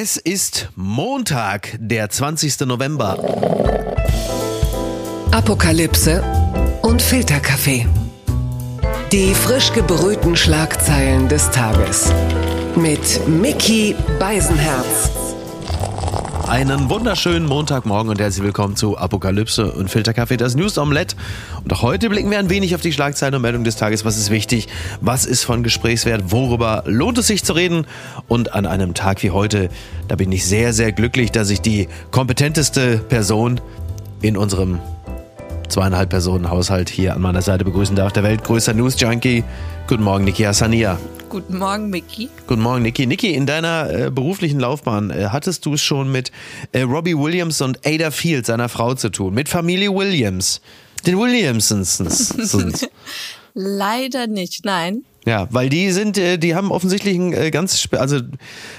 Es ist Montag, der 20. November. Apokalypse und Filterkaffee. Die frisch gebrühten Schlagzeilen des Tages. Mit Mickey Beisenherz. Einen wunderschönen Montagmorgen und herzlich willkommen zu Apokalypse und Filterkaffee, das News Omelette. Und auch heute blicken wir ein wenig auf die Schlagzeilen und Meldungen des Tages. Was ist wichtig? Was ist von Gesprächswert? Worüber lohnt es sich zu reden? Und an einem Tag wie heute, da bin ich sehr, sehr glücklich, dass ich die kompetenteste Person in unserem zweieinhalb Personen Haushalt hier an meiner Seite begrüßen darf. Der weltgrößte News Junkie. Guten Morgen, Niki Hassania. Guten Morgen, Mickey. Guten Morgen, Niki. Niki, in deiner äh, beruflichen Laufbahn äh, hattest du es schon mit äh, Robbie Williams und Ada Field, seiner Frau, zu tun. Mit Familie Williams. Den Williamsons. Leider nicht, nein. Ja, weil die sind, äh, die haben offensichtlich ein äh, ganz, also,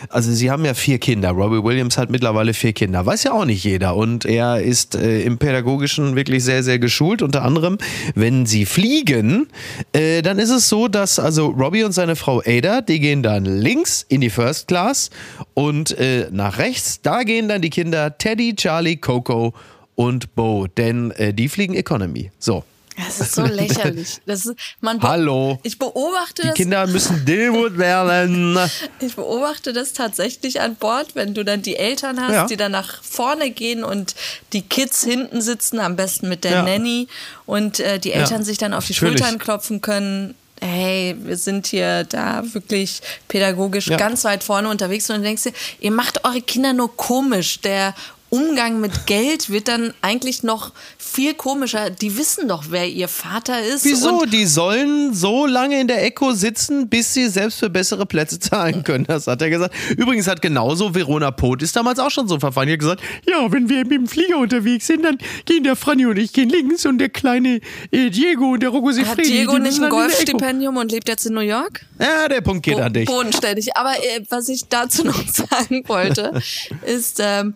also sie haben ja vier Kinder. Robbie Williams hat mittlerweile vier Kinder. Weiß ja auch nicht jeder. Und er ist äh, im Pädagogischen wirklich sehr, sehr geschult. Unter anderem, wenn sie fliegen, dann ist es so, dass also Robbie und seine Frau Ada, die gehen dann links in die First Class und nach rechts, da gehen dann die Kinder Teddy, Charlie, Coco und Bo, denn die fliegen Economy. So. Das ist so lächerlich. Das ist, man Hallo. Ich beobachte Die das. Kinder müssen Demut werden. Ich beobachte das tatsächlich an Bord, wenn du dann die Eltern hast, Ja. die dann nach vorne gehen und die Kids hinten sitzen, am besten mit der Ja. Nanny und äh, die Eltern sich dann auf die Natürlich. Schultern klopfen können. Hey, wir sind hier da wirklich pädagogisch Ja. ganz weit vorne unterwegs und dann denkst du, ihr macht eure Kinder nur komisch. Der Umgang mit Geld wird dann eigentlich noch viel komischer. Die wissen doch, wer ihr Vater ist. Wieso? Die sollen so lange in der Echo sitzen, bis sie selbst für bessere Plätze zahlen können. Das hat er gesagt. Übrigens hat genauso Verona Poth ist damals auch schon so verfahren. Die hat gesagt, ja, wenn wir mit dem Flieger unterwegs sind, dann gehen der Franny und ich gehen links und der kleine äh, Diego und der Rocco hat Siffredi, Diego die nicht ein. Golfstipendium und lebt jetzt in New York? Ja, der Punkt geht an dich. bodenständig. Aber äh, was ich dazu noch sagen wollte, ist, ähm,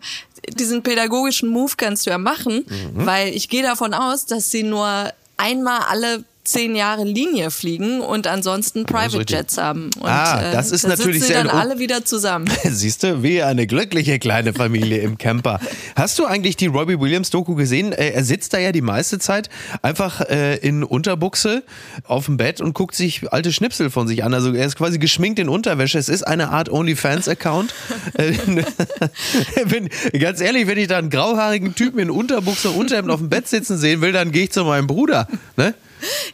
diesen pädagogischen Move kannst du ja machen, Mhm. weil ich gehe davon aus, dass sie nur einmal alle zehn Jahre Linie fliegen und ansonsten Private. Jets haben. Und, Ah, das ist da natürlich sehr dann alle wieder zusammen. Siehst du, wie eine glückliche kleine Familie im Camper. Hast du eigentlich die Robbie Williams Doku gesehen? Äh, Er sitzt da ja die meiste Zeit einfach äh, in Unterbuchse auf dem Bett und guckt sich alte Schnipsel von sich an. Also er ist quasi geschminkt in Unterwäsche. Es ist eine Art OnlyFans-Account. Äh, ganz ehrlich, wenn ich da einen grauhaarigen Typen in Unterbuchse und Unterhemd auf dem Bett sitzen sehen will, dann gehe ich zu meinem Bruder. Ne?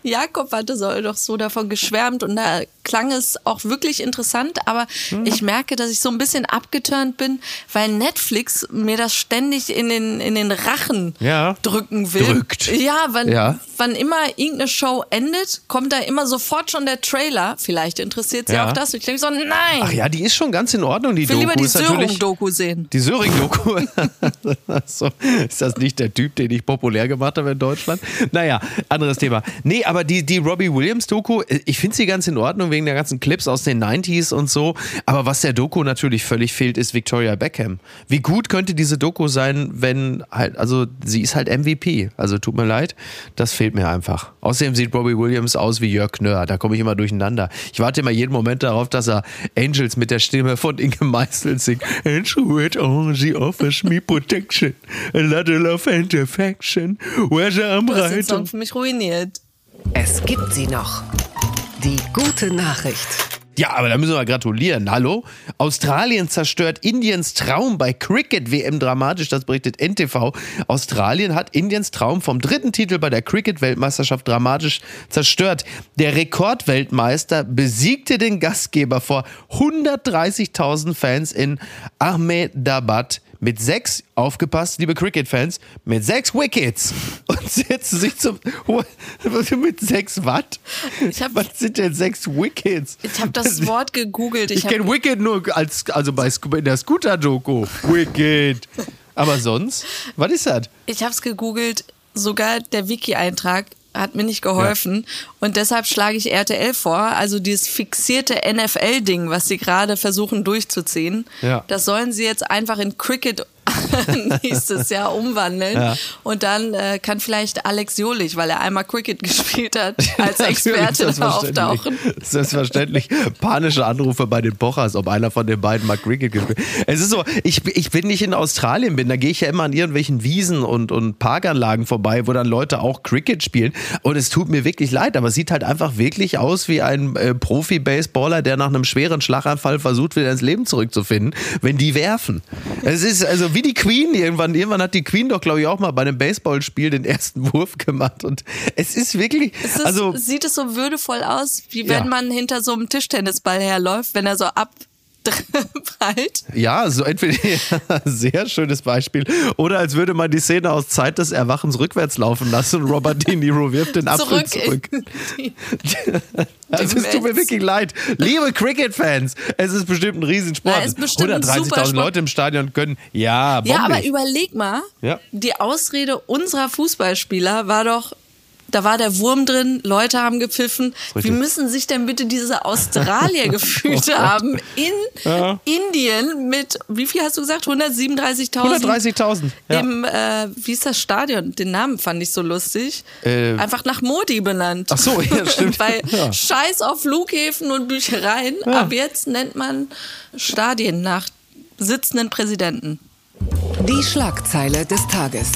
Jakob hatte so, doch so davon geschwärmt und da klang es auch wirklich interessant, aber ich merke, dass ich so ein bisschen abgeturnt bin, weil Netflix mir das ständig in den, in den Rachen Ja. drücken will. Drückt. Ja, wann, Ja. wann immer irgendeine Show endet, kommt da immer sofort schon der Trailer. Vielleicht interessiert sie Ja. auch das. Ich denke so, nein, Ach ja, die ist schon ganz in Ordnung, die ich will Doku. lieber die Sörung-Doku sehen. Die Söring-Doku. so, ist das nicht der Typ, den ich populär gemacht habe in Deutschland? Naja, anderes Thema. Nee, aber die, die Robbie Williams-Doku, ich finde sie ganz in Ordnung wegen der ganzen Clips aus den 90s und so. Aber was der Doku natürlich völlig fehlt, ist Victoria Beckham. Wie gut könnte diese Doku sein, wenn halt, also sie ist halt MVP. Also tut mir leid, das fehlt mir einfach. Außerdem sieht Robbie Williams aus wie Jörg Knörr. Da komme ich immer durcheinander. Ich warte immer jeden Moment darauf, dass er Angels mit der Stimme von Inge Meisel singt. And through it all, she offers me protection. A lot of love and affection. Whether I'm Du hast den right Song or für mich ruiniert. Es gibt sie noch. Die gute Nachricht. Ja, aber da müssen wir gratulieren. Hallo? Australien zerstört Indiens Traum bei Cricket-WM dramatisch, das berichtet NTV. Australien hat Indiens Traum vom dritten Titel bei der Cricket-Weltmeisterschaft dramatisch zerstört. Der Rekordweltmeister besiegte den Gastgeber vor 130.000 Fans in Ahmedabad mit sechs, aufgepasst, liebe Cricket-Fans, mit sechs Wickets und setzen sich zum, mit sechs Watt? Ich hab- Was sind denn sechs Wickets? Ich habe das Wort gegoogelt. Ich, Ich, kenne Wicked nur als, also bei in der Scooter-Doku. Wicked. Aber sonst, was ist das? Ich habe es gegoogelt, sogar der Wiki-Eintrag hat mir nicht geholfen. Und deshalb schlage ich RTL vor, also dieses fixierte NFL-Ding, was sie gerade versuchen durchzuziehen, Ja. das sollen sie jetzt einfach in Cricket nächstes Jahr umwandeln. Ja. Und dann äh, kann vielleicht Alex Jolich, weil er einmal Cricket gespielt hat, als Experte da auftauchen. Selbstverständlich. Panische Anrufe bei den Pochers, ob einer von den beiden mal Cricket gespielt Es ist so, ich, ich bin nicht in Australien bin, da gehe ich ja immer an irgendwelchen Wiesen und, und Parkanlagen vorbei, wo dann Leute auch Cricket spielen. Und es tut mir wirklich leid, aber es sieht halt einfach wirklich aus wie ein äh, Profi-Baseballer, der nach einem schweren Schlaganfall versucht, wieder ins Leben zurückzufinden, wenn die werfen. Es ist also wie die Queen irgendwann. Irgendwann hat die Queen doch, glaube ich, auch mal bei einem Baseballspiel den ersten Wurf gemacht. Und es ist wirklich, Es ist, also sieht es so würdevoll aus, wie Ja. wenn man hinter so einem Tischtennisball herläuft, wenn er so abprallt. Ja, so entweder sehr schönes Beispiel. Oder als würde man die Szene aus Zeit des Erwachens rückwärts laufen lassen und Robert De Niro wirft den Apfel Zurück, Also es tut mir wirklich leid. Liebe Cricket-Fans, es ist bestimmt ein Riesensport. Na, ist bestimmt ein super 130.000 Sport. Leute im Stadion können. Ja, Ja, aber bombig. überleg mal, Ja. die Ausrede unserer Fußballspieler war doch, da war der Wurm drin, Leute haben gepfiffen. Wie müssen sich denn bitte diese Australier gefühlt haben in Ja. Indien mit, wie viel hast du gesagt? 137.000? 130.000. Ja. Im, äh, wie ist das Stadion? Den Namen fand ich so lustig. Äh, Einfach nach Modi benannt. Ach so, ja, stimmt. Weil Ja. Scheiß auf Flughäfen und Büchereien. Ja. Ab jetzt nennt man Stadien nach sitzenden Präsidenten. Die Schlagzeile des Tages.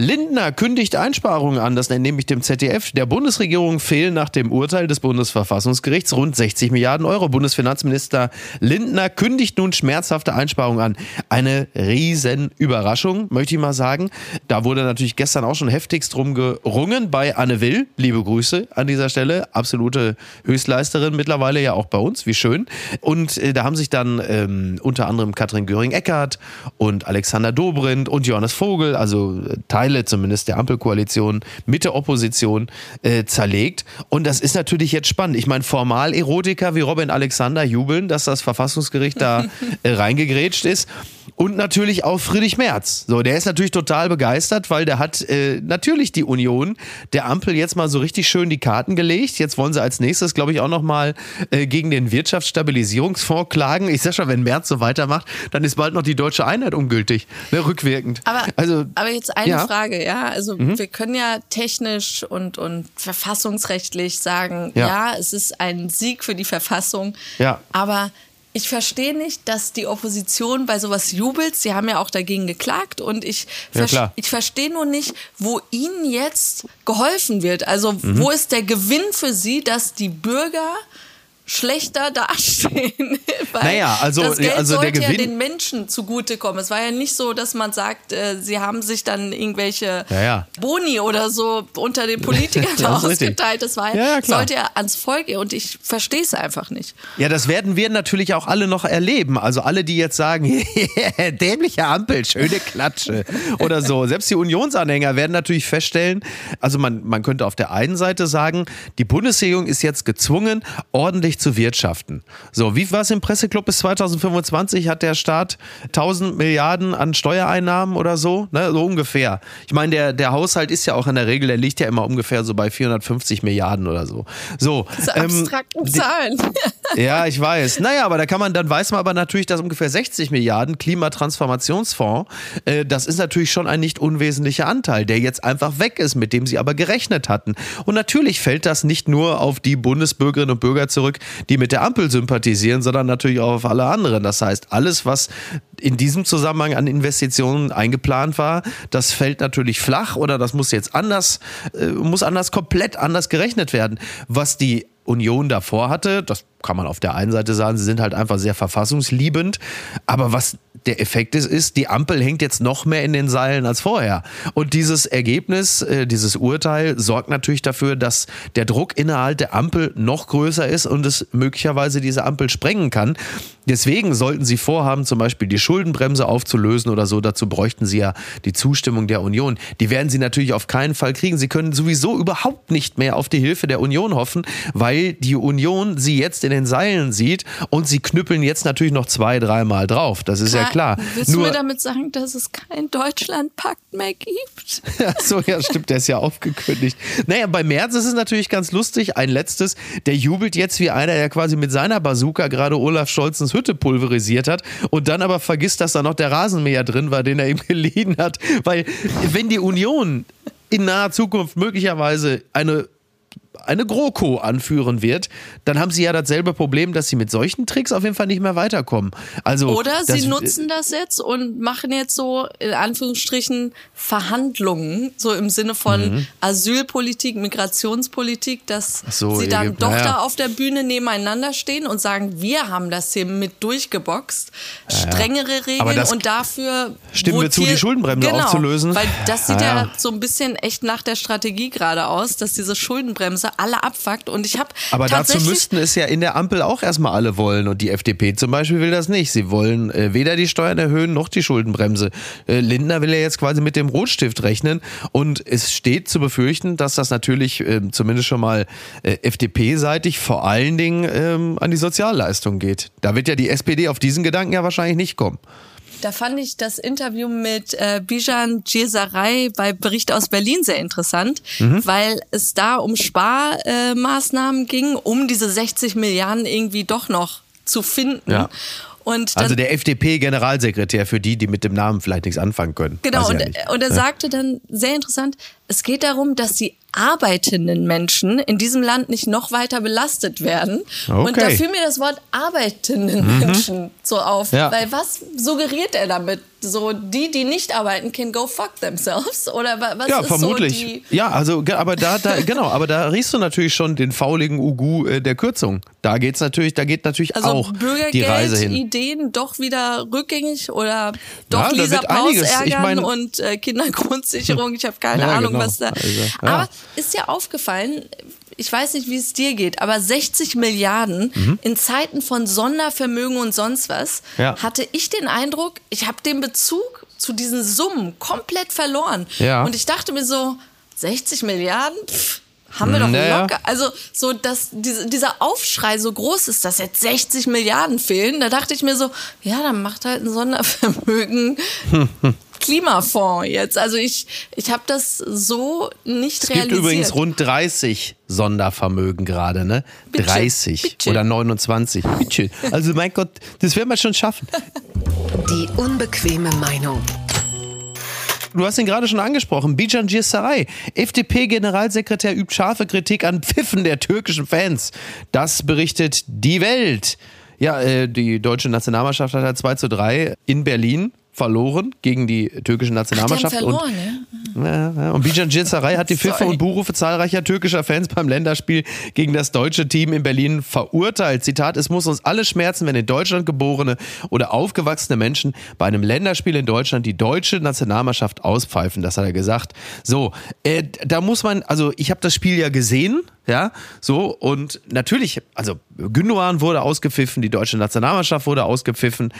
Lindner kündigt Einsparungen an, das entnehme ich dem ZDF. Der Bundesregierung fehlen nach dem Urteil des Bundesverfassungsgerichts rund 60 Milliarden Euro. Bundesfinanzminister Lindner kündigt nun schmerzhafte Einsparungen an. Eine riesen Überraschung, möchte ich mal sagen. Da wurde natürlich gestern auch schon heftigst drum gerungen bei Anne Will. Liebe Grüße an dieser Stelle. Absolute Höchstleisterin mittlerweile ja auch bei uns. Wie schön. Und äh, da haben sich dann ähm, unter anderem Katrin Göring-Eckardt und Alexander Dobrindt und Johannes Vogel, also äh, Teile zumindest der Ampelkoalition mit der Opposition äh, zerlegt. Und das ist natürlich jetzt spannend. Ich meine, formal Erotiker wie Robin Alexander jubeln, dass das Verfassungsgericht da äh, reingegrätscht ist. Und natürlich auch Friedrich Merz. So, der ist natürlich total begeistert, weil der hat äh, natürlich die Union der Ampel jetzt mal so richtig schön die Karten gelegt. Jetzt wollen sie als nächstes, glaube ich, auch noch mal äh, gegen den Wirtschaftsstabilisierungsfonds klagen. Ich sag schon, wenn Merz so weitermacht, dann ist bald noch die deutsche Einheit ungültig, ne, rückwirkend. Aber, also, aber jetzt eine ja. Mhm. Frage, ja. Also wir können ja technisch und, und verfassungsrechtlich sagen, Ja. ja. es ist ein Sieg für die Verfassung. Ja. Aber ich verstehe nicht, dass die Opposition bei sowas jubelt. Sie haben ja auch dagegen geklagt und ich, Ja, ich verstehe nur nicht, wo ihnen jetzt geholfen wird. Also Mhm. wo ist der Gewinn für sie, dass die Bürger schlechter dastehen. Weil Naja, also- das Geld also der sollte ja den Menschen zugutekommen. Es war ja nicht so, dass man sagt, äh, sie haben sich dann irgendwelche Ja, ja. Boni oder so unter den Politikern Das ausgeteilt. Das war, Ja, sollte ja ans Volk gehen und ich verstehe es einfach nicht. Ja, das werden wir natürlich auch alle noch erleben. Also alle, die jetzt sagen, dämliche Ampel, schöne Klatsche oder so. Selbst die Unionsanhänger werden natürlich feststellen, also man, man könnte auf der einen Seite sagen, die Bundesregierung ist jetzt gezwungen, ordentlich zu wirtschaften. So, wie war es im Presseclub bis 2025? Hat der Staat 1000 Milliarden an Steuereinnahmen oder so? Ne, so ungefähr. Ich meine, der, der Haushalt ist ja auch in der Regel, der liegt ja immer ungefähr so bei 450 Milliarden oder so. So, Diese ähm, abstrakten Zahlen. ja, ich weiß. Naja, aber da kann man, dann weiß man aber natürlich, dass ungefähr 60 Milliarden Klimatransformationsfonds, äh, das ist natürlich schon ein nicht unwesentlicher Anteil, der jetzt einfach weg ist, mit dem sie aber gerechnet hatten. Und natürlich fällt das nicht nur auf die Bundesbürgerinnen und Bürger zurück, die mit der Ampel sympathisieren, sondern natürlich auch auf alle anderen. Das heißt, alles, was in diesem Zusammenhang an Investitionen eingeplant war, das fällt natürlich flach oder das muss jetzt anders, äh, muss anders, komplett anders gerechnet werden. Was die Union davor hatte, das kann man auf der einen Seite sagen, sie sind halt einfach sehr verfassungsliebend, aber was der Effekt ist, ist, die Ampel hängt jetzt noch mehr in den Seilen als vorher. Und dieses Ergebnis, äh, dieses Urteil sorgt natürlich dafür, dass der Druck innerhalb der Ampel noch größer ist und es möglicherweise diese Ampel sprengen kann. Deswegen sollten Sie vorhaben, zum Beispiel die Schuldenbremse aufzulösen oder so, dazu bräuchten Sie ja die Zustimmung der Union. Die werden Sie natürlich auf keinen Fall kriegen. Sie können sowieso überhaupt nicht mehr auf die Hilfe der Union hoffen, weil die Union Sie jetzt in den Seilen sieht und Sie knüppeln jetzt natürlich noch zwei, dreimal drauf. Das ist ja klar. Willst Nur, du mir damit sagen, dass es kein Deutschlandpakt mehr gibt? so, ja, stimmt, der ist ja aufgekündigt. Naja, bei Merz ist es natürlich ganz lustig. Ein letztes, der jubelt jetzt wie einer, der quasi mit seiner Bazooka gerade Olaf Scholzens Hütte pulverisiert hat und dann aber vergisst, dass da noch der Rasenmäher drin war, den er ihm geliehen hat. Weil, wenn die Union in naher Zukunft möglicherweise eine eine GroKo anführen wird, dann haben sie ja dasselbe Problem, dass sie mit solchen Tricks auf jeden Fall nicht mehr weiterkommen. Also, Oder sie nutzen das jetzt und machen jetzt so in Anführungsstrichen Verhandlungen, so im Sinne von mhm. Asylpolitik, Migrationspolitik, dass so, sie dann doch ja. da auf der Bühne nebeneinander stehen und sagen, wir haben das hier mit durchgeboxt, ja, strengere Regeln und dafür stimmen wir zu, die Schuldenbremse genau, aufzulösen. Weil das sieht ja. ja so ein bisschen echt nach der Strategie gerade aus, dass diese Schuldenbremse alle abfuckt. Und ich habe Aber dazu müssten es ja in der Ampel auch erstmal alle wollen. Und die FDP zum Beispiel will das nicht. Sie wollen äh, weder die Steuern erhöhen noch die Schuldenbremse. Äh, Lindner will ja jetzt quasi mit dem Rotstift rechnen. Und es steht zu befürchten, dass das natürlich äh, zumindest schon mal äh, FDP-seitig vor allen Dingen ähm, an die Sozialleistung geht. Da wird ja die SPD auf diesen Gedanken ja wahrscheinlich nicht kommen. Da fand ich das Interview mit äh, Bijan Djesaray bei Bericht aus Berlin sehr interessant, mhm. weil es da um Sparmaßnahmen äh, ging, um diese 60 Milliarden irgendwie doch noch zu finden. Ja. Und also der FDP-Generalsekretär für die, die mit dem Namen vielleicht nichts anfangen können. Genau, und, und, er ja. sagte dann sehr interessant, es geht darum, dass die arbeitenden Menschen in diesem Land nicht noch weiter belastet werden. Okay. Und da fiel mir das Wort arbeitenden mhm. Menschen so auf. Ja. Weil was suggeriert er damit? So, die, die nicht arbeiten, can go fuck themselves? Oder was ja, ist vermutlich. so die... Ja, also, aber da, da, genau, aber da riechst du natürlich schon den fauligen Ugu äh, der Kürzung. Da geht's natürlich, da geht natürlich also auch die Reise hin. Ideen doch wieder rückgängig oder doch ja, Lisa Paus ärgern ich mein, und äh, Kindergrundsicherung. Ich habe keine ja, Ahnung, genau. was da. Also, ja. Aber ist dir aufgefallen, ich weiß nicht, wie es dir geht, aber 60 Milliarden mhm. in Zeiten von Sondervermögen und sonst was, ja. hatte ich den Eindruck, ich habe den Bezug zu diesen Summen komplett verloren. Ja. Und ich dachte mir so, 60 Milliarden? Pff, haben wir doch naja. locker. Also, so, dass diese, dieser Aufschrei so groß ist, dass jetzt 60 Milliarden fehlen, da dachte ich mir so, ja, dann macht halt ein Sondervermögen Klimafonds jetzt. Also ich, ich habe das so nicht es realisiert. Es gibt übrigens rund 30 Sondervermögen gerade, ne? Bitte, 30 bitte. oder 29. Bitte. Also mein Gott, das werden wir schon schaffen. Die unbequeme Meinung. Du hast ihn gerade schon angesprochen. Bijan Saray, FDP-Generalsekretär, übt scharfe Kritik an Pfiffen der türkischen Fans. Das berichtet die Welt. Ja, äh, die deutsche Nationalmannschaft hat 2 zu 3 in Berlin verloren gegen die türkische Nationalmannschaft. Ach, verloren, und, ja? Ja, und Bijan Cisaray hat die Pfiffe und Buhrufe zahlreicher türkischer Fans beim Länderspiel gegen das deutsche Team in Berlin verurteilt. Zitat, es muss uns alle schmerzen, wenn in Deutschland geborene oder aufgewachsene Menschen bei einem Länderspiel in Deutschland die deutsche Nationalmannschaft auspfeifen. Das hat er gesagt. So, äh, da muss man, also ich habe das Spiel ja gesehen, ja, so und natürlich, also Gündogan wurde ausgepfiffen, die deutsche Nationalmannschaft wurde ausgepfiffen.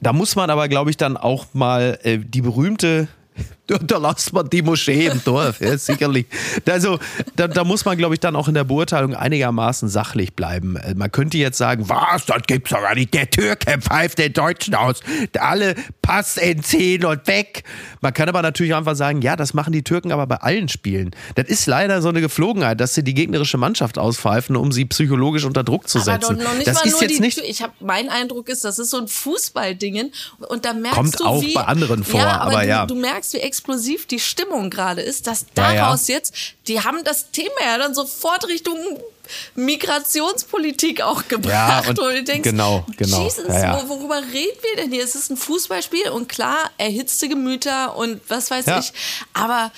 Da muss man aber, glaube ich, dann auch mal äh, die berühmte da lasst man die Moschee im Dorf, ja, sicherlich. Also, da, da muss man, glaube ich, dann auch in der Beurteilung einigermaßen sachlich bleiben. Äh, man könnte jetzt sagen, was, das gibt's doch gar nicht. Der Türke pfeift den Deutschen aus. Alle Pass entziehen und weg. Man kann aber natürlich einfach sagen, ja, das machen die Türken aber bei allen Spielen. Das ist leider so eine Geflogenheit, dass sie die gegnerische Mannschaft auspfeifen, um sie psychologisch unter Druck zu setzen. Aber noch nicht das mal ist nur jetzt die, nicht. Ich habe mein Eindruck ist, das ist so ein Fußballdingen und da merkst Kommt du auch wie, bei anderen vor, ja, aber, aber du, ja. du merkst, wie explosiv die Stimmung gerade ist, dass daraus ja, ja. jetzt, die haben das Thema ja dann sofort Richtung Migrationspolitik auch gebracht. Ja, und, und du denkst, genau, genau. Jesus, ja, worüber reden wir denn hier? Es ist ein Fußballspiel und klar, erhitzte Gemüter und was weiß ich. Aber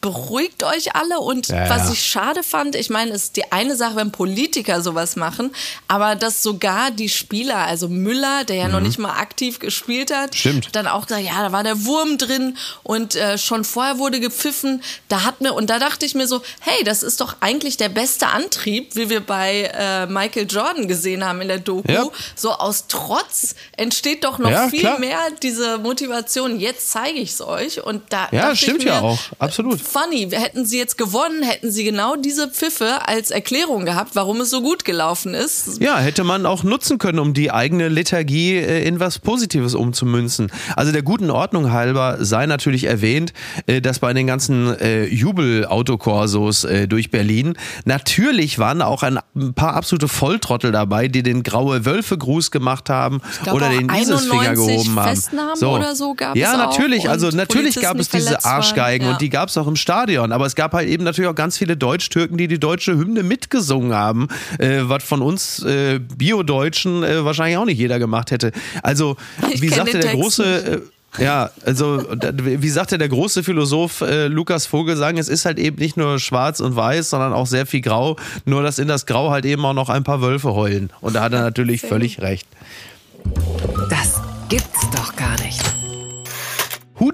beruhigt euch alle und ja, was ich schade fand, ich meine, es ist die eine Sache, wenn Politiker sowas machen, aber dass sogar die Spieler, also Müller, der ja mhm. noch nicht mal aktiv gespielt hat, Stimmt. dann auch gesagt, ja, da war der Wurm drin und äh, schon vorher wurde gepfiffen, da hat mir und da dachte ich mir so, hey, das ist doch eigentlich der beste Antrieb, wie wir bei äh, Michael Jordan gesehen haben in der Doku, ja. so aus Trotz entsteht doch noch viel klar. mehr diese Motivation, jetzt zeige ich es euch und da Ja, stimmt mir, ja auch, absolut funny. Hätten sie jetzt gewonnen, hätten sie genau diese Pfiffe als Erklärung gehabt, warum es so gut gelaufen ist. Ja, hätte man auch nutzen können, um die eigene Lethargie äh, in was Positives umzumünzen. Also der guten Ordnung halber sei natürlich erwähnt, äh, dass bei den ganzen äh, Jubel-Autokorsos durch Berlin natürlich waren auch ein paar absolute Volltrottel dabei, die den graue Wölfe-Gruß gemacht haben oder den Isesfinger gehoben haben. Festnahmen so. oder so gab ja, es natürlich. Also natürlich gab es diese Arschgeigen ja. und die gab es auch im Stadion. Aber es gab halt eben natürlich auch ganz viele Deutsch-Türken, die die deutsche Hymne mitgesungen haben, äh, was von uns äh, Bio-Deutschen äh, wahrscheinlich auch nicht jeder gemacht hätte. Also Ich wie sagte der große äh, ja, also wie sagte der große Philosoph äh, Lukas Vogelsang, es ist halt eben nicht nur schwarz und weiß, sondern auch sehr viel grau, nur dass in das Grau halt eben auch noch ein paar Wölfe heulen. Und da hat er natürlich völlig recht. Das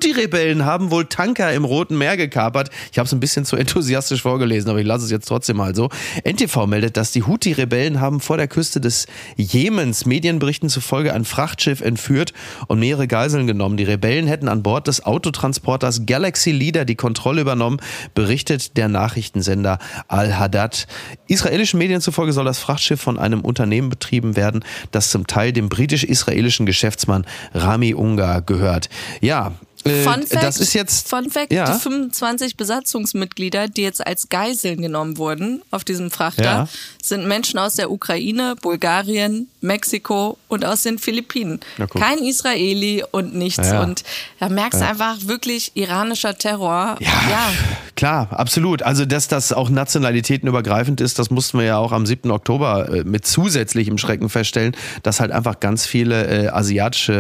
Houthi-Rebellen haben wohl Tanker im Roten Meer gekapert. Ich habe es ein bisschen zu enthusiastisch vorgelesen, aber ich lasse es jetzt trotzdem mal so. NTV meldet, dass die Houthi-Rebellen haben vor der Küste des Jemens Medienberichten zufolge ein Frachtschiff entführt und mehrere Geiseln genommen. Die Rebellen hätten an Bord des Autotransporters Galaxy Leader die Kontrolle übernommen, berichtet der Nachrichtensender Al-Haddad. Israelischen Medien zufolge soll das Frachtschiff von einem Unternehmen betrieben werden, das zum Teil dem britisch-israelischen Geschäftsmann Rami Ungar gehört. Ja, Fun Fact, das ist jetzt Fun Fact, ja. die 25 Besatzungsmitglieder, die jetzt als Geiseln genommen wurden auf diesem Frachter, Ja. sind Menschen aus der Ukraine, Bulgarien, Mexiko und aus den Philippinen. Kein Israeli und nichts. Ja. Und da merkst du einfach wirklich iranischer Terror. Ja, klar, absolut. Also, dass das auch nationalitätenübergreifend ist, das mussten wir ja auch am 7. Oktober äh, mit zusätzlichem Schrecken feststellen, dass halt einfach ganz viele äh, asiatische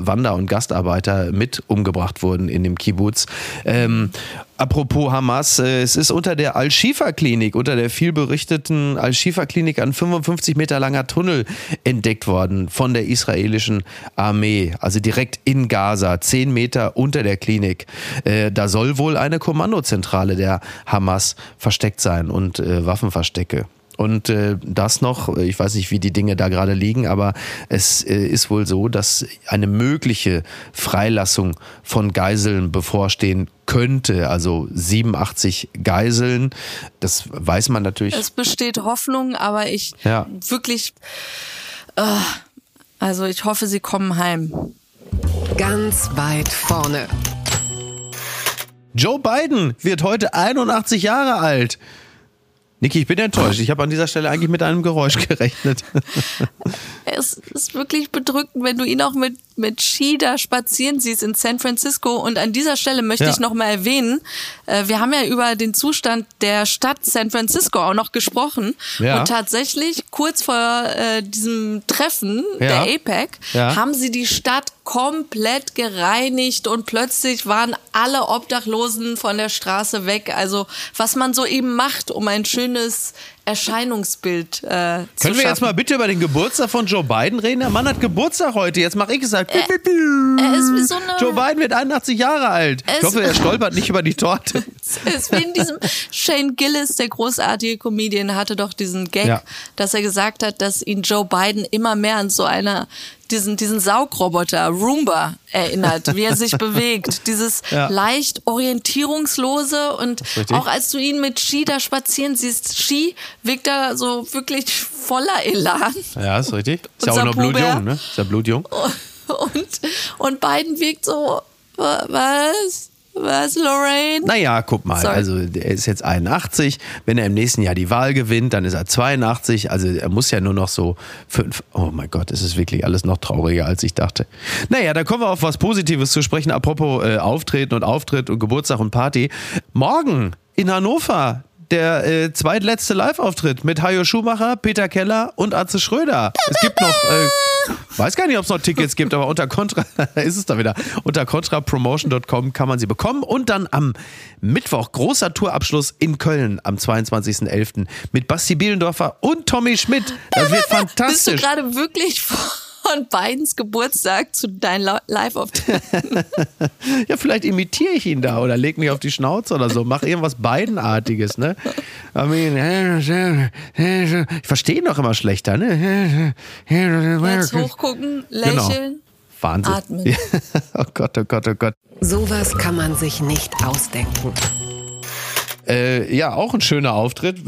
äh, Wander- und Gastarbeiter mit umgebracht wurden in dem Kibbutz. Ähm, Apropos Hamas, äh, es ist unter der Al-Shifa-Klinik, unter der vielberichteten Al-Shifa-Klinik ein 55 Meter langer Tunnel entdeckt worden von der israelischen Armee, also direkt in Gaza, 10 Meter unter der Klinik. Äh, Da soll wohl eine Kommandozentrale der Hamas versteckt sein und äh, Waffenverstecke. Und äh, das noch, ich weiß nicht, wie die Dinge da gerade liegen, aber es äh, ist wohl so, dass eine mögliche Freilassung von Geiseln bevorstehen könnte. Also 87 Geiseln, das weiß man natürlich. Es besteht Hoffnung, aber ich Ja. wirklich, äh, also ich hoffe, sie kommen heim. Ganz weit vorne. Joe Biden wird heute 81 Jahre alt. Niki, ich bin enttäuscht. Ich habe an dieser Stelle eigentlich mit einem Geräusch gerechnet. Es ist wirklich bedrückend, wenn du ihn auch mit, mit Ski da spazieren siehst in San Francisco. Und an dieser Stelle möchte Ja. ich noch mal erwähnen, äh, wir haben ja über den Zustand der Stadt San Francisco auch noch gesprochen. Ja. Und tatsächlich kurz vor äh, diesem Treffen Ja. der APEC haben sie die Stadt komplett gereinigt und plötzlich waren alle Obdachlosen von der Straße weg. Also was man so eben macht, um ein schönes Erscheinungsbild äh, Können wir jetzt schaffen. mal bitte über den Geburtstag von Joe Biden reden? Der Mann hat Geburtstag heute. Jetzt mache ich es halt. Er ist wie so eine Joe Biden wird 81 Jahre alt. Ich hoffe, er stolpert nicht über die Torte. Es ist wie in diesem Shane Gillis, der großartige Comedian, hatte doch diesen Gag, Ja. dass er gesagt hat, dass ihn Joe Biden immer mehr an so einer diesen, diesen Saugroboter, Roomba, erinnert, wie er sich bewegt. Dieses Ja. leicht orientierungslose und auch als du ihn mit Ski da spazieren siehst, Ski wirkt da so wirklich voller Elan. Ja, ist richtig. Ist ja auch noch blutjung, ne? Ist ja blutjung. Und, und Biden wirkt so, wa- was? Was, Lorraine? Naja, guck mal, Sorry. also er ist jetzt 81. Wenn er im nächsten Jahr die Wahl gewinnt, dann ist er 82. Also er muss ja nur noch so fünf. Oh mein Gott, es ist wirklich alles noch trauriger, als ich dachte. Naja, da kommen wir auf was Positives zu sprechen. Apropos äh, Auftreten und Auftritt und Geburtstag und Party. Morgen in Hannover. Der äh, zweitletzte Live-Auftritt mit Hajo Schumacher, Peter Keller und Atze Schröder. Es gibt noch, äh, weiß gar nicht, ob es noch Tickets gibt, aber unter Contra, da ist es da wieder, unter contrapromotion.com kann man sie bekommen. Und dann am Mittwoch großer Tourabschluss in Köln am 22.11. mit Basti Bielendorfer und Tommy Schmidt. Das wird Bist du fantastisch. gerade wirklich von Bidens Geburtstag zu deinem Li- Live-Auftritt? Ja, vielleicht imitiere ich ihn da oder leg mich auf die Schnauze oder so. Mach irgendwas Beidenartiges, ne? I mean, Ich verstehe ihn doch immer schlechter, ne? Jetzt hochgucken, Genau. lächeln. Wahnsinn. Atmen. Oh Gott, oh Gott, oh Gott. Sowas kann man sich nicht ausdenken. Äh, ja, auch ein schöner Auftritt,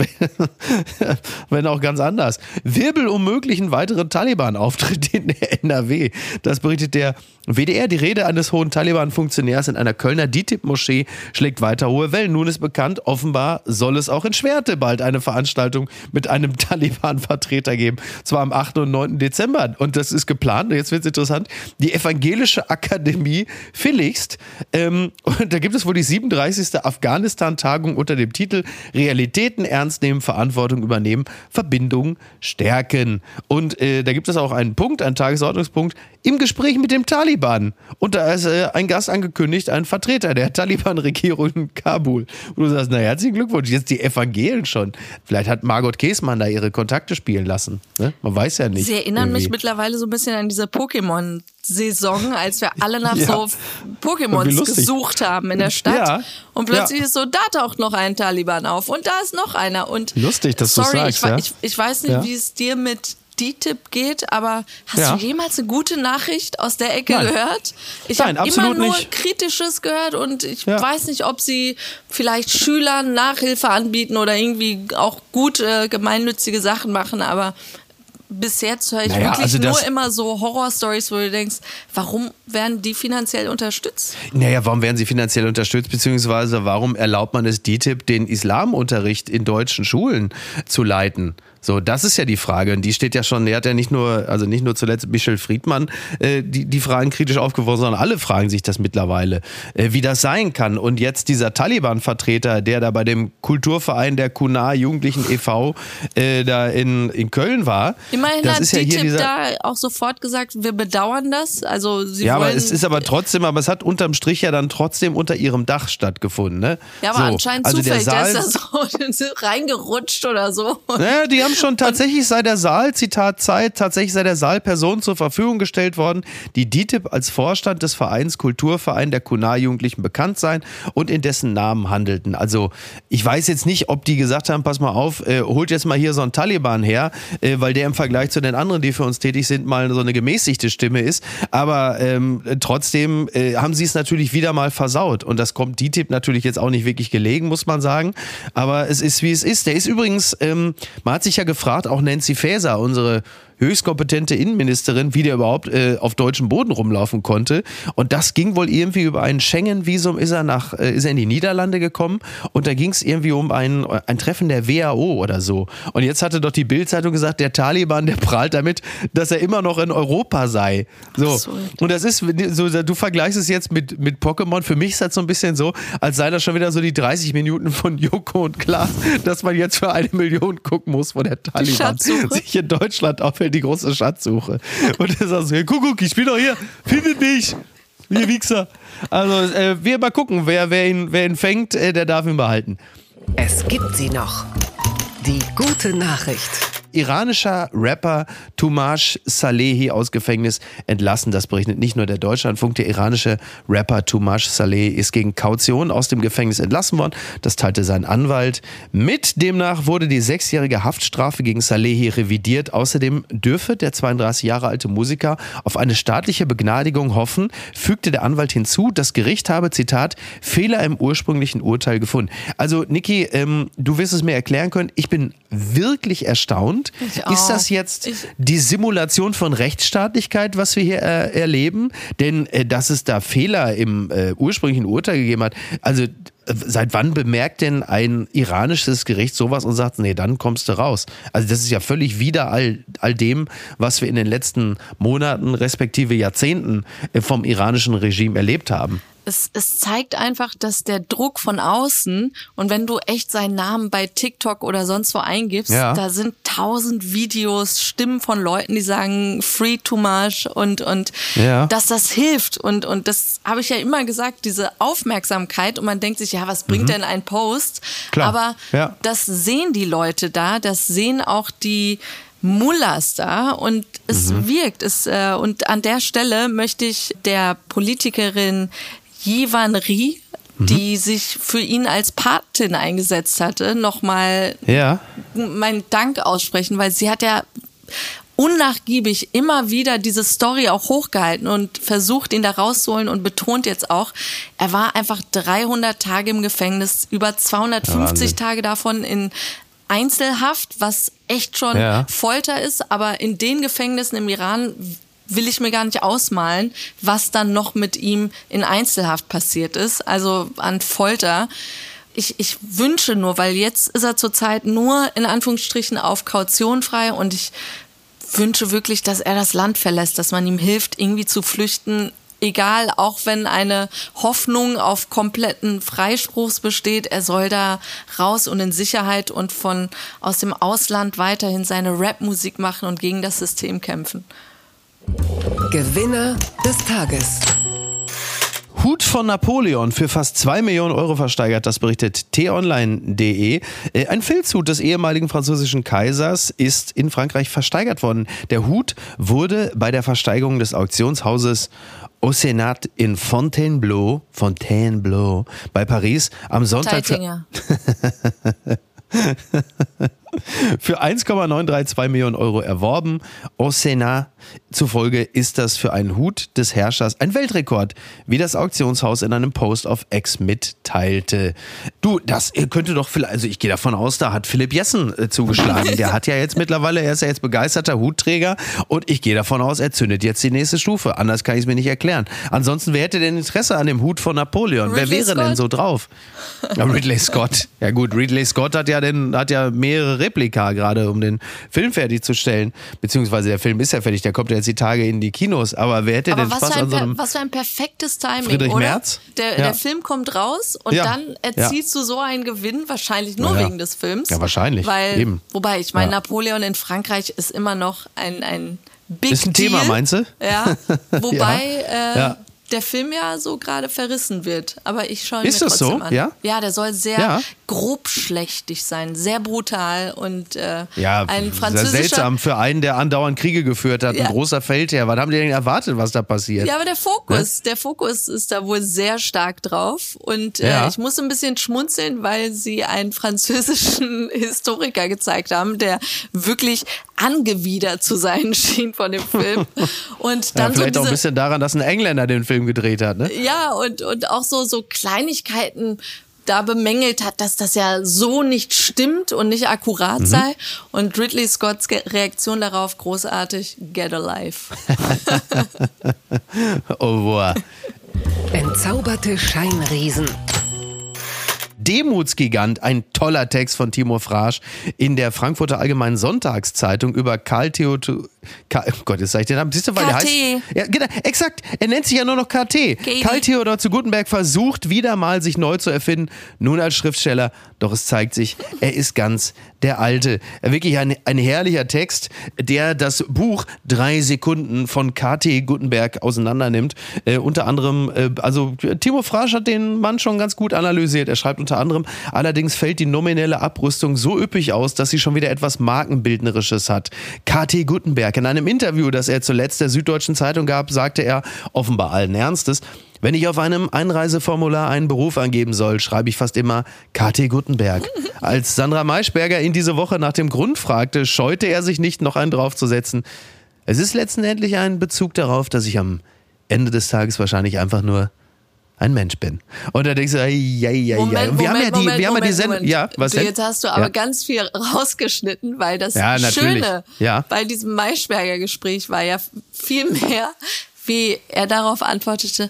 wenn auch ganz anders. Wirbel um möglichen weiteren Taliban-Auftritt in der NRW. Das berichtet der WDR. Die Rede eines hohen Taliban-Funktionärs in einer Kölner DITIB-Moschee schlägt weiter hohe Wellen. Nun ist bekannt, offenbar soll es auch in Schwerte bald eine Veranstaltung mit einem Taliban-Vertreter geben. Zwar am 8. und 9. Dezember. Und das ist geplant. Jetzt wird es interessant. Die Evangelische Akademie Philixt. Ähm, und da gibt es wohl die 37. Afghanistan-Tagung unter dem Titel Realitäten ernst nehmen, Verantwortung übernehmen, Verbindung stärken. Und äh, da gibt es auch einen Punkt, einen Tagesordnungspunkt im Gespräch mit dem Taliban. Und da ist äh, ein Gast angekündigt, ein Vertreter der Taliban-Regierung in Kabul. Und du sagst, na herzlichen Glückwunsch, jetzt die Evangelien schon. Vielleicht hat Margot Käßmann da ihre Kontakte spielen lassen. Ne? Man weiß ja nicht. Sie erinnern irgendwie. mich mittlerweile so ein bisschen an diese Pokémon-Saison, als wir alle nach Ja. so Pokémons gesucht haben in der Stadt. Ja. Und plötzlich Ja. ist so, da taucht noch ein Taliban auf und da ist noch einer. Und Lustig, dass sorry, sagst, ich, ja. ich, ich weiß nicht, wie es dir mit DTIP geht, aber hast Ja. du jemals eine gute Nachricht aus der Ecke Nein. gehört? Ich habe immer nur nicht. Kritisches gehört und ich Ja. weiß nicht, ob sie vielleicht Schülern Nachhilfe anbieten oder irgendwie auch gut äh, gemeinnützige Sachen machen, aber bis jetzt höre ich Naja, wirklich also nur immer so Horror-Stories, wo du denkst, warum werden die finanziell unterstützt? Naja, warum werden sie finanziell unterstützt, beziehungsweise warum erlaubt man es DTIP, den Islamunterricht in deutschen Schulen zu leiten? So, das ist ja die Frage. Und die steht ja schon, der hat ja nicht nur, also nicht nur zuletzt Michel Friedmann äh, die, die Fragen kritisch aufgeworfen, sondern alle fragen sich das mittlerweile, äh, wie das sein kann. Und jetzt dieser Taliban-Vertreter, der da bei dem Kulturverein der Kunar Jugendlichen e.V. Äh, da in, in Köln war. Immerhin das hat ist ja hier dieser, da auch sofort gesagt, wir bedauern das. Also sie ja, wollen, aber es ist aber trotzdem, aber es hat unterm Strich ja dann trotzdem unter ihrem Dach stattgefunden, ne? ja, aber So, anscheinend also der zufällig, der Saal, ist da so reingerutscht oder so. Naja, die haben schon tatsächlich sei der Saal, Zitat Zeit, tatsächlich sei der Saal Personen zur Verfügung gestellt worden, die DITIB als Vorstand des Vereins Kulturverein der Kunar-Jugendlichen bekannt seien und in dessen Namen handelten. Also ich weiß jetzt nicht, ob die gesagt haben, pass mal auf, äh, holt jetzt mal hier so einen Taliban her, äh, weil der im Vergleich zu den anderen, die für uns tätig sind, mal so eine gemäßigte Stimme ist. Aber ähm, trotzdem äh, haben sie es natürlich wieder mal versaut. Und das kommt DITIB natürlich jetzt auch nicht wirklich gelegen, muss man sagen. Aber es ist, wie es ist. Der ist übrigens, ähm, man hat sich ja gefragt, auch Nancy Faeser, unsere höchstkompetente Innenministerin, wie der überhaupt äh, auf deutschem Boden rumlaufen konnte. Und das ging wohl irgendwie über ein Schengen-Visum, ist er nach, äh, ist er in die Niederlande gekommen und da ging es irgendwie um ein, ein Treffen der WHO oder so. Und jetzt hatte doch die Bild-Zeitung gesagt, der Taliban, der prahlt damit, dass er immer noch in Europa sei. So. Absurd. Und das ist, so, du vergleichst es jetzt mit, mit Pokémon. Für mich ist das so ein bisschen so, als sei das schon wieder so die 30 Minuten von Joko und Klaas, dass man jetzt für eine Million gucken muss, wo der Taliban sich in Deutschland aufhält, die große Schatzsuche. Und er sagt so, hey, guck, guck, ich bin doch hier, findet mich, ihr Wichser. Also, äh, wir mal gucken, wer, wer, ihn, wer ihn fängt, äh, der darf ihn behalten. Es gibt sie noch. Die gute Nachricht. Iranischer Rapper Tumash Salehi aus Gefängnis entlassen. Das berichtet nicht nur der Deutschlandfunk. Der iranische Rapper Tumash Salehi ist gegen Kaution aus dem Gefängnis entlassen worden. Das teilte sein Anwalt mit. Demnach wurde die sechsjährige Haftstrafe gegen Salehi revidiert. Außerdem dürfe der 32 Jahre alte Musiker auf eine staatliche Begnadigung hoffen, fügte der Anwalt hinzu. Das Gericht habe, Zitat, Fehler im ursprünglichen Urteil gefunden. Also, Niki, ähm, du wirst es mir erklären können. Ich bin wirklich erstaunt. Ich Ist das jetzt Ich- die Simulation von Rechtsstaatlichkeit, was wir hier äh, erleben? Denn äh, dass es da Fehler im äh, ursprünglichen Urteil gegeben hat, also äh, seit wann bemerkt denn ein iranisches Gericht sowas und sagt, nee, dann kommst du raus? Also das ist ja völlig wider all, all dem, was wir in den letzten Monaten respektive Jahrzehnten äh, vom iranischen Regime erlebt haben. Es, es zeigt einfach, dass der Druck von außen und wenn du echt seinen Namen bei TikTok oder sonst wo eingibst, Ja. da sind tausend Videos, Stimmen von Leuten, die sagen Free too much und und Ja. dass das hilft und und das habe ich ja immer gesagt, diese Aufmerksamkeit und man denkt sich, ja, was bringt denn ein Post? Mhm. Klar. Aber Ja. das sehen die Leute da, das sehen auch die Mullers da und es Mhm. wirkt. Es, äh, und an der Stelle möchte ich der Politikerin Jivan Ri, Mhm. die sich für ihn als Patin eingesetzt hatte, nochmal Ja. meinen Dank aussprechen, weil sie hat ja unnachgiebig immer wieder diese Story auch hochgehalten und versucht, ihn da rauszuholen und betont jetzt auch, er war einfach 300 Tage im Gefängnis, über 250 ja, Tage davon in Einzelhaft, was echt schon ja. Folter ist, aber in den Gefängnissen im Iran will ich mir gar nicht ausmalen, was dann noch mit ihm in Einzelhaft passiert ist, also an Folter. Ich, ich wünsche nur, weil jetzt ist er zurzeit nur in Anführungsstrichen auf Kaution frei und ich wünsche wirklich, dass er das Land verlässt, dass man ihm hilft, irgendwie zu flüchten. Egal, auch wenn eine Hoffnung auf kompletten Freispruchs besteht, er soll da raus und in Sicherheit und von aus dem Ausland weiterhin seine Rapmusik machen und gegen das System kämpfen. Gewinner des Tages. Hut von Napoleon für fast 2 Millionen Euro versteigert, das berichtet t-online.de. Äh, ein Filzhut des ehemaligen französischen Kaisers ist in Frankreich versteigert worden. Der Hut wurde bei der Versteigerung des Auktionshauses au Sénat in Fontainebleau, Fontainebleau bei Paris am Sonntag für, für 1,932 Millionen Euro erworben. Au Sénat zufolge ist das für einen Hut des Herrschers ein Weltrekord, wie das Auktionshaus in einem Post auf X mitteilte. Du, das könnte doch vielleicht, also ich gehe davon aus, da hat Philipp Jessen äh, zugeschlagen. Der hat ja jetzt mittlerweile, er ist ja jetzt begeisterter Hutträger und ich gehe davon aus, er zündet jetzt die nächste Stufe. Anders kann ich es mir nicht erklären. Ansonsten, wer hätte denn Interesse an dem Hut von Napoleon? Ridley wer wäre Scott? denn so drauf? Ja, Ridley Scott. Ja gut, Ridley Scott hat ja, den, hat ja mehrere Replika gerade, um den Film fertigzustellen. Beziehungsweise der Film ist ja fertig, der kommt ja jetzt die Tage in die Kinos. Aber wer hätte aber denn Spaß an so einem... Was für ein perfektes Timing, Friedrich oder? Merz? Der, ja. der Film kommt raus und ja. dann erzielst ja. du so einen Gewinn, wahrscheinlich nur wegen des Films. Ja, wahrscheinlich. Weil, Eben. Wobei, ich meine, Napoleon in Frankreich ist immer noch ein, ein Big Ist ein Deal. Thema, meinst du? Ja. Wobei... Äh, der Film ja so gerade verrissen wird. Aber ich schaue ihn Ist mir das trotzdem so? an. Ja? ja, der soll sehr ja. grobschlächtig sein, sehr brutal und äh, ja, ein französischer... Sehr seltsam für einen, der andauernd Kriege geführt hat, ja. ein großer Feldherr. Was haben die denn erwartet, was da passiert? Ja, aber der Fokus, ne? der Fokus ist da wohl sehr stark drauf und äh, ja. ich muss ein bisschen schmunzeln, weil sie einen französischen Historiker gezeigt haben, der wirklich angewidert zu sein schien von dem Film. Und dann ja, vielleicht so diese, auch ein bisschen daran, dass ein Engländer den Film gedreht hat, ne? Ja, und, und auch so, so Kleinigkeiten da bemängelt hat, dass das ja so nicht stimmt und nicht akkurat mhm. sei. Und Ridley Scotts Reaktion darauf großartig, get alive. Au revoir. Entzauberte Scheinriesen. Demutsgigant, ein toller Text von Timo Frasch in der Frankfurter Allgemeinen Sonntagszeitung über Karl Theodor. Karl, oh Gott, jetzt sag ich den Namen. Siehst du, weil KT. er heißt. Ja, genau, exakt. Er nennt sich ja nur noch KT. Karl Theodor zu Gutenberg versucht wieder mal sich neu zu erfinden, nun als Schriftsteller. Doch es zeigt sich, er ist ganz der Alte. Wirklich ein, ein herrlicher Text, der das Buch Drei Sekunden von KT Gutenberg auseinandernimmt. Äh, unter anderem, äh, also Timo Frasch hat den Mann schon ganz gut analysiert. Er schreibt unter anderem, allerdings fällt die nominelle Abrüstung so üppig aus, dass sie schon wieder etwas Markenbildnerisches hat. KT Gutenberg in einem Interview, das er zuletzt der Süddeutschen Zeitung gab, sagte er, offenbar allen Ernstes, wenn ich auf einem Einreiseformular einen Beruf angeben soll, schreibe ich fast immer KT Gutenberg. Als Sandra Maischberger ihn diese Woche nach dem Grund fragte, scheute er sich nicht, noch einen draufzusetzen. Es ist letztendlich ein Bezug darauf, dass ich am Ende des Tages wahrscheinlich einfach nur ein Mensch bin. Und da denkst du, ja, ja, ja. Moment, wir haben ja die, Moment, wir haben ja die Sendung. Ja, was du, denn? Jetzt hast du aber ja. ganz viel rausgeschnitten, weil das ja, Schöne ja. bei diesem Maischberger Gespräch war ja viel mehr, wie er darauf antwortete,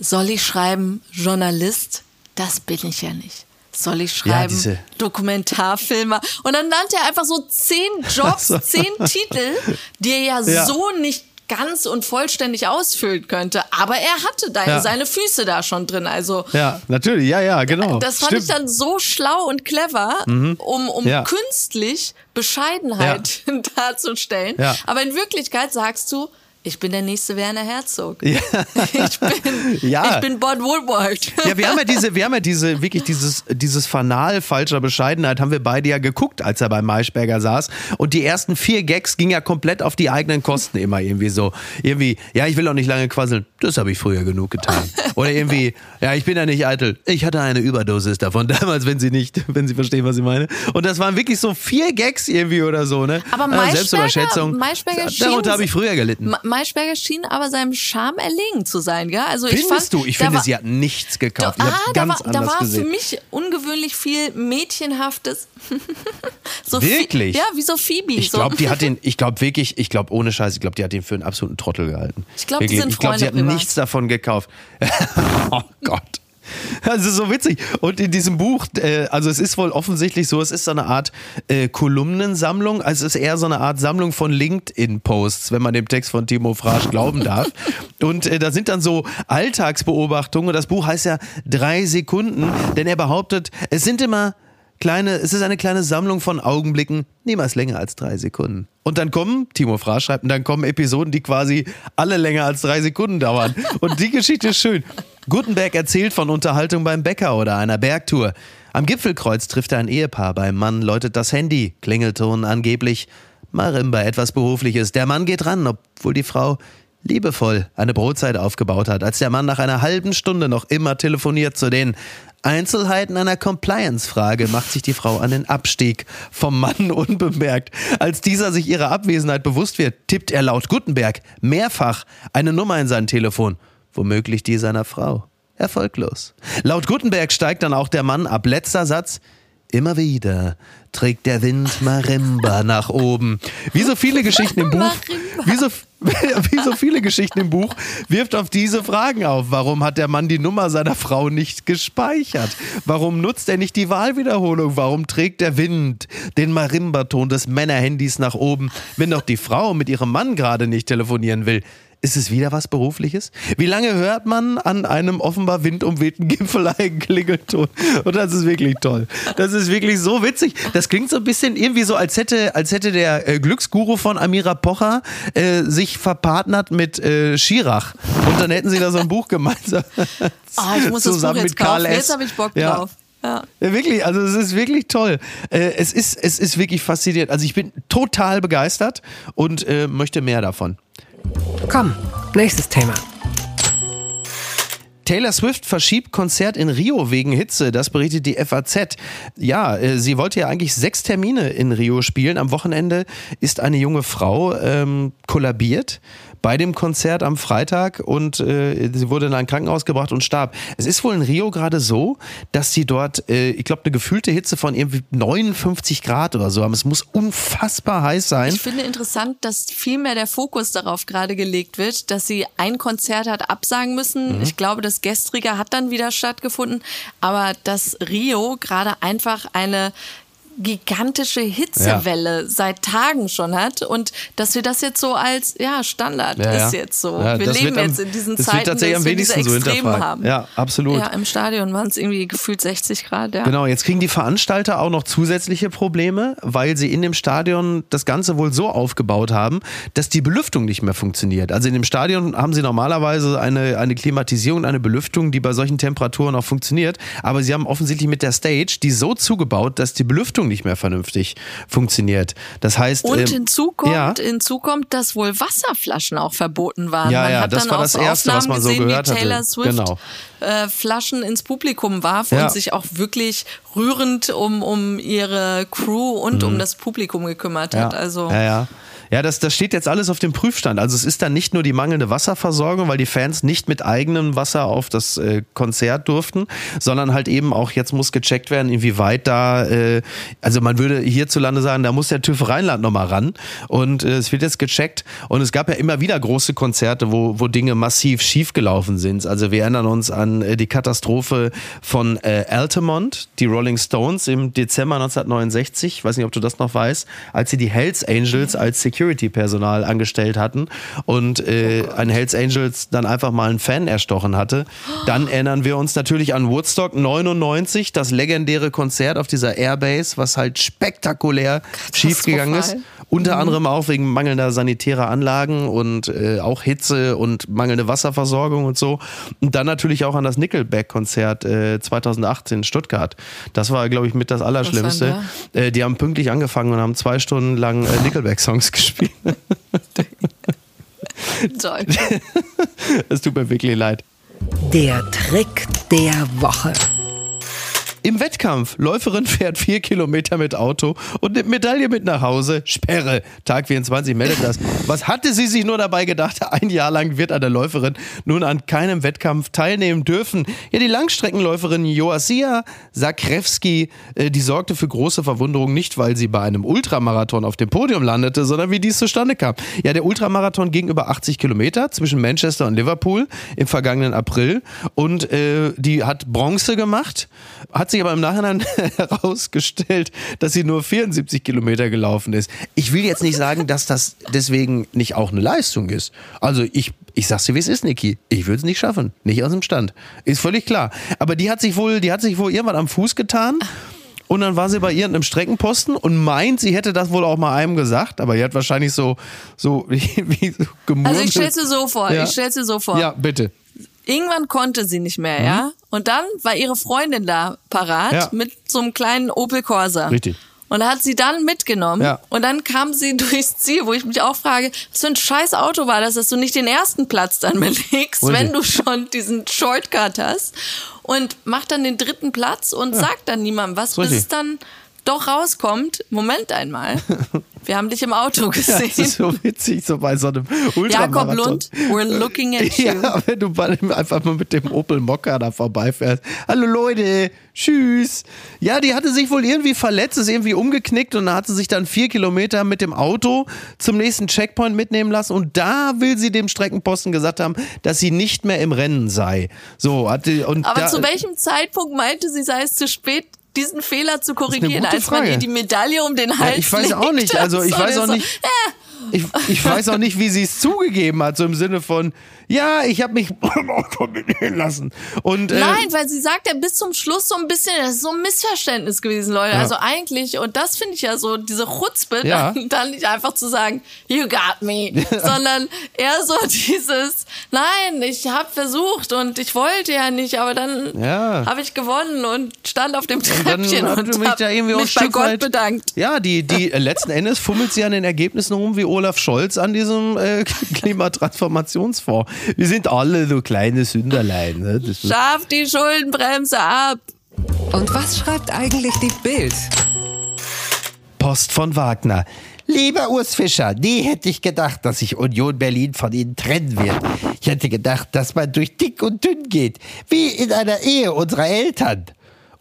soll ich schreiben Journalist? Das bin ich ja nicht. Soll ich schreiben ja, Dokumentarfilmer? Und dann nannte er einfach so zehn Jobs, so. zehn Titel, die er ja, ja, so nicht ganz und vollständig ausfüllen könnte. Aber er hatte da ja. seine Füße da schon drin. Also ja, natürlich, ja, ja, genau. Das fand Stimmt. ich dann so schlau und clever, mhm. um, um künstlich Bescheidenheit darzustellen. Aber in Wirklichkeit sagst du, Ich bin der nächste Werner Herzog. Ja. Ich bin, Ja. ich bin Bob Woodward. Ja, wir haben ja diese, wir haben ja diese, wirklich dieses, dieses Fanal falscher Bescheidenheit haben wir beide ja geguckt, als er bei Maischberger saß. Und die ersten vier Gags gingen ja komplett auf die eigenen Kosten immer irgendwie so. Irgendwie, ja, ich will auch nicht lange quasseln. Das habe ich früher genug getan. Oder irgendwie, ja, ich bin ja nicht eitel. Ich hatte eine Überdosis davon damals, wenn Sie nicht, wenn Sie verstehen, was ich meine. Und das waren wirklich so vier Gags irgendwie oder so, ne? Aber Ja, Maischberger- Selbstüberschätzung. Maischberger Darunter habe ich früher gelitten. Ma- Maischberger schien aber seinem Charme erlegen zu sein, gell? Also ich Findest fand, du? Ich finde, war- sie hat nichts gekauft. Da, Ich ah, da war, da war für mich ungewöhnlich viel Mädchenhaftes. so Wirklich? Ja, wie so Phoebe. Ich so. glaube, die hat den, ich glaube wirklich, ich glaube ohne Scheiß, ich glaube, die hat den für einen absoluten Trottel gehalten. Ich glaub, die sind Ich glaube, sie hat Freunde nichts davon gekauft. oh Gott. Das ist so witzig. Und in diesem Buch, äh, also es ist wohl offensichtlich so, es ist so eine Art äh, Kolumnensammlung, also es ist eher so eine Art Sammlung von LinkedIn-Posts, wenn man dem Text von Timo Frasch glauben darf. Und äh, da sind dann so Alltagsbeobachtungen. Das Buch heißt ja drei Sekunden, denn er behauptet, es sind immer kleine, es ist eine kleine Sammlung von Augenblicken, niemals länger als drei Sekunden. Und dann kommen, Timo Fraß schreibt, und dann kommen Episoden, die quasi alle länger als drei Sekunden dauern. Und die Geschichte ist schön. Gutenberg erzählt von Unterhaltung beim Bäcker oder einer Bergtour. Am Gipfelkreuz trifft er ein Ehepaar. Beim Mann läutet das Handy. Klingelton angeblich. Marimba, etwas Berufliches. Der Mann geht ran, obwohl die Frau liebevoll eine Brotzeit aufgebaut hat, als der Mann nach einer halben Stunde noch immer telefoniert zu den Einzelheiten einer Compliance-Frage macht sich die Frau an den Abstieg vom Mann unbemerkt. Als dieser sich ihrer Abwesenheit bewusst wird, tippt er laut Gutenberg mehrfach eine Nummer in sein Telefon, womöglich die seiner Frau. Erfolglos. Laut Gutenberg steigt dann auch der Mann ab. Letzter Satz. Immer wieder trägt der Wind Marimba nach oben. Wie so viele Geschichten im Buch, wie so, wie so viele Geschichten im Buch, wirft auf diese Fragen auf. Warum hat der Mann die Nummer seiner Frau nicht gespeichert? Warum nutzt er nicht die Wahlwiederholung? Warum trägt der Wind den Marimba-Ton des Männerhandys nach oben, wenn doch die Frau mit ihrem Mann gerade nicht telefonieren will? Ist es wieder was Berufliches? Wie lange hört man an einem offenbar windumwehten Gipfel einen Klingelton? Und das ist wirklich toll. Das ist wirklich so witzig. Das klingt so ein bisschen irgendwie so, als hätte, als hätte der äh, Glücksguru von Amira Pocher äh, sich verpartnert mit äh, Schirach. Und dann hätten sie da so ein Buch gemeinsam. Ah, ich muss das Buch zusammen jetzt mit Karl kaufen. S. Jetzt habe ich Bock Ja. drauf. Ja. Ja, wirklich, also es ist wirklich toll. Äh, es, ist, es ist wirklich faszinierend. Also ich bin total begeistert und äh, möchte mehr davon. Komm, nächstes Thema. Taylor Swift verschiebt Konzert in Rio wegen Hitze, das berichtet die FAZ. Ja, äh, sie wollte ja eigentlich sechs Termine in Rio spielen. Am Wochenende ist eine junge Frau ähm, kollabiert bei dem Konzert am Freitag und äh, sie wurde in ein Krankenhaus gebracht und starb. Es ist wohl in Rio gerade so, dass sie dort, äh, ich glaube, eine gefühlte Hitze von irgendwie 59 Grad oder so haben. Es muss unfassbar heiß sein. Ich finde interessant, dass viel mehr der Fokus darauf gerade gelegt wird, dass sie ein Konzert hat absagen müssen. Mhm. Ich glaube, das gestrige hat dann wieder stattgefunden, aber dass Rio gerade einfach eine gigantische Hitzewelle seit Tagen schon hat und dass wir das jetzt so als ja Standard Ja, ja. ist jetzt so. Ja, wir leben wird am- jetzt in diesen das wird Zeiten, tatsächlich am wir diese wenigsten so haben. Ja, absolut. Ja, im Stadion waren es irgendwie gefühlt 60 Grad. Ja. Genau, jetzt kriegen die Veranstalter auch noch zusätzliche Probleme, weil sie in dem Stadion das Ganze wohl so aufgebaut haben, dass die Belüftung nicht mehr funktioniert. Also in dem Stadion haben sie normalerweise eine, eine Klimatisierung, eine Belüftung, die bei solchen Temperaturen auch funktioniert. Aber sie haben offensichtlich mit der Stage die so zugebaut, dass die Belüftung nicht mehr vernünftig funktioniert. Das heißt. Und ähm, hinzu kommt, ja. hinzu kommt, dass wohl Wasserflaschen auch verboten waren. Ja, man ja, hat das dann war das Erste, was Aufnahmen man so gesehen, gehört wie hatte. Taylor Swift Genau. äh, Flaschen ins Publikum warf Ja. und sich auch wirklich rührend um, um ihre Crew und um das Publikum gekümmert hat. Also Mhm. Ja, ja. Ja, das, das steht jetzt alles auf dem Prüfstand. Also es ist dann nicht nur die mangelnde Wasserversorgung, weil die Fans nicht mit eigenem Wasser auf das äh, Konzert durften, sondern halt eben auch jetzt muss gecheckt werden, inwieweit da, äh, also man würde hierzulande sagen, da muss der TÜV Rheinland nochmal ran. Und äh, es wird jetzt gecheckt. Und es gab ja immer wieder große Konzerte, wo, wo Dinge massiv schiefgelaufen sind. Also wir erinnern uns an äh, die Katastrophe von äh, Altamont, die Rolling Stones im Dezember 1969. Ich weiß nicht, ob du das noch weißt, als sie die Hells Angels als Security-Personal angestellt hatten und äh, ein Hells Angels dann einfach mal einen Fan erstochen hatte. Dann erinnern wir uns natürlich an Woodstock 99, das legendäre Konzert auf dieser Airbase, was halt spektakulär schiefgegangen ist. Unter Mhm. anderem auch wegen mangelnder sanitärer Anlagen und äh, auch Hitze und mangelnde Wasserversorgung und so. Und dann natürlich auch an das Nickelback-Konzert äh, 2018 in Stuttgart. Das war, glaube ich, mit das Allerschlimmste. Äh, die haben pünktlich angefangen und haben zwei Stunden lang äh, Nickelback-Songs gespielt. Toll. Es tut mir wirklich leid. Der Trick der Woche. Im Wettkampf, Läuferin fährt vier Kilometer mit Auto und nimmt Medaille mit nach Hause. Sperre. Tag 24 meldet das. Was hatte sie sich nur dabei gedacht? Ein Jahr lang wird eine Läuferin nun an keinem Wettkampf teilnehmen dürfen. Ja, die Langstreckenläuferin Joasia Sakrewski, äh, die sorgte für große Verwunderung nicht, weil sie bei einem Ultramarathon auf dem Podium landete, sondern wie dies zustande kam. Ja, der Ultramarathon ging über 80 Kilometer zwischen Manchester und Liverpool im vergangenen April und äh, die hat Bronze gemacht, hat sich aber im Nachhinein herausgestellt, dass sie nur 74 Kilometer gelaufen ist. Ich will jetzt nicht sagen, dass das deswegen nicht auch eine Leistung ist. Also ich, ich sag's dir, wie es ist, Niki. Ich würde es nicht schaffen. Nicht aus dem Stand. Ist völlig klar. Aber die hat sich wohl, die hat sich wohl irgendwann am Fuß getan. Und dann war sie bei irgendeinem Streckenposten und meint, sie hätte das wohl auch mal einem gesagt, aber die hat wahrscheinlich so, so, wie, wie so gemurmelt. Also ich stell's dir so vor, Ja. ich stell's dir so vor. Ja, bitte. Irgendwann konnte sie nicht mehr, ja? Und dann war ihre Freundin da parat Mhm. Ja. mit so einem kleinen Opel Corsa. Richtig. Und hat sie dann mitgenommen. Ja. Und dann kam sie durchs Ziel, wo ich mich auch frage, was für ein scheiß Auto war das, dass du nicht den ersten Platz dann belegst, Richtig. wenn du schon diesen Shortcut hast. Und macht dann den dritten Platz und sagt dann niemandem was, bis Richtig. es dann doch rauskommt. Moment einmal. Wir haben dich im Auto Ja, gesehen. das ist so witzig, so bei so einem Ultramarathon. Jakob Lund, we're looking at you. Ja, wenn du einfach mal mit dem Opel Mokka da vorbeifährst. Hallo Leute, tschüss. Ja, die hatte sich wohl irgendwie verletzt, ist irgendwie umgeknickt und hat sie sich dann vier Kilometer mit dem Auto zum nächsten Checkpoint mitnehmen lassen und da will sie dem Streckenposten gesagt haben, dass sie nicht mehr im Rennen sei. So, hatte, und Aber da, zu welchem Zeitpunkt meinte sie, sei es zu spät, diesen Fehler zu korrigieren, als man Frage. ihr die Medaille um den Hals Ja, ich weiß auch nicht, also ich So, weiß auch so, nicht- äh, Ich, ich weiß auch nicht, wie sie es zugegeben hat, so im Sinne von, ja, ich habe mich mitnehmen lassen. Und, äh, Nein, weil sie sagt ja bis zum Schluss so ein bisschen, das ist so ein Missverständnis gewesen, Leute. Ja. Also eigentlich, und das finde ich ja so, diese Chutzpe, Ja. dann, dann nicht einfach zu sagen, you got me, sondern eher so dieses, nein, ich habe versucht und ich wollte ja nicht, aber dann Ja. habe ich gewonnen und stand auf dem Und Treppchen und, du mich da irgendwie auch mich bei Gott weit- bedankt. Ja, die, die äh, letzten Endes fummelt sie an den Ergebnissen rum wie Olaf Scholz an diesem äh, Klimatransformationsfonds. Wir sind alle so kleine Sünderlein. Ne? Schaff die Schuldenbremse ab. Und was schreibt eigentlich die Bild? Post von Wagner. Lieber Urs Fischer, nie hätte ich gedacht, dass sich Union Berlin von Ihnen trennen wird. Ich hätte gedacht, dass man durch dick und dünn geht, wie in einer Ehe unserer Eltern.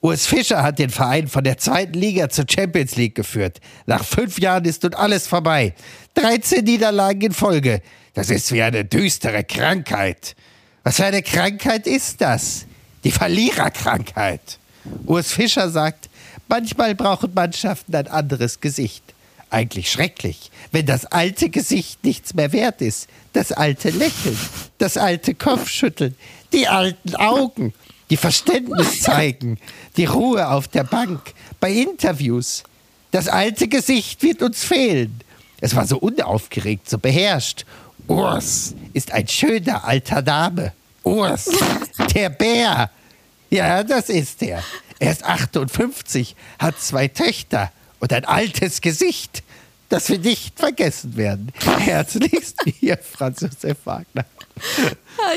Urs Fischer hat den Verein von der zweiten Liga zur Champions League geführt. Nach fünf Jahren ist nun alles vorbei. 13 Niederlagen in Folge. Das ist wie eine düstere Krankheit. Was für eine Krankheit ist das? Die Verliererkrankheit. Urs Fischer sagt, manchmal brauchen Mannschaften ein anderes Gesicht. Eigentlich schrecklich, wenn das alte Gesicht nichts mehr wert ist. Das alte Lächeln, das alte Kopfschütteln, die alten Augen, die Verständnis zeigen, die Ruhe auf der Bank, bei Interviews. Das alte Gesicht wird uns fehlen. Es war so unaufgeregt, so beherrscht. Urs ist ein schöner alter Name. Urs, der Bär. Ja, das ist er. Er ist 58, hat zwei Töchter und ein altes Gesicht, das wir nicht vergessen werden. Herzlichst, Ihr Franz Josef Wagner.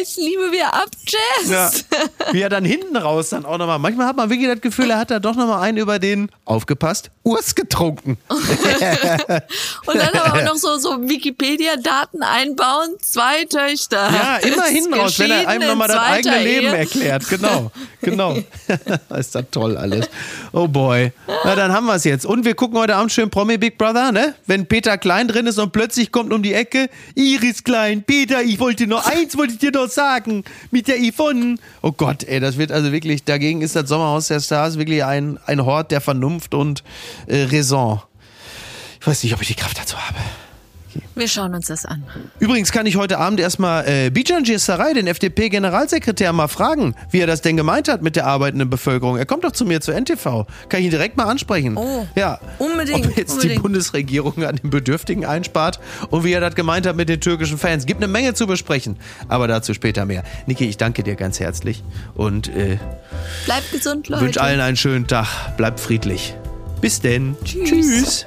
Ich liebe wie er abjazzt. ja, wie er dann hinten raus dann auch nochmal. Manchmal hat man wirklich das Gefühl, er hat da doch nochmal einen über den, aufgepasst, Urs getrunken. Und dann aber auch noch so, so Wikipedia-Daten einbauen. Zwei Töchter. Ja, immer hinten raus, wenn er einem in nochmal das eigene Leben Ehe. erklärt. Genau, genau. ist das toll alles. Oh boy. Na, dann haben wir es jetzt. Und wir gucken heute Abend schön Promi Big Brother, ne? Wenn Peter Klein drin ist und plötzlich kommt um die Ecke, Iris Klein, Peter, ich wollte noch eins, wollte ich dir noch sagen, mit der Yvonne. Oh Gott, ey, das wird also wirklich, dagegen ist das Sommerhaus der Stars wirklich ein, ein Hort der Vernunft und äh, Raison. Ich weiß nicht, ob ich die Kraft dazu habe. Wir schauen uns das an. Übrigens kann ich heute Abend erstmal äh, Bijan Sarai, den FDP-Generalsekretär, mal fragen, wie er das denn gemeint hat mit der arbeitenden Bevölkerung. Er kommt doch zu mir zur NTV. Kann ich ihn direkt mal ansprechen. Oh, ja. unbedingt, Ob jetzt die unbedingt. Bundesregierung an den Bedürftigen einspart und wie er das gemeint hat mit den türkischen Fans. Gibt eine Menge zu besprechen, aber dazu später mehr. Niki, ich danke dir ganz herzlich und äh, Bleibt gesund, Leute. wünsche allen einen schönen Tag. Bleibt friedlich. Bis denn. Tschüss. Tschüss.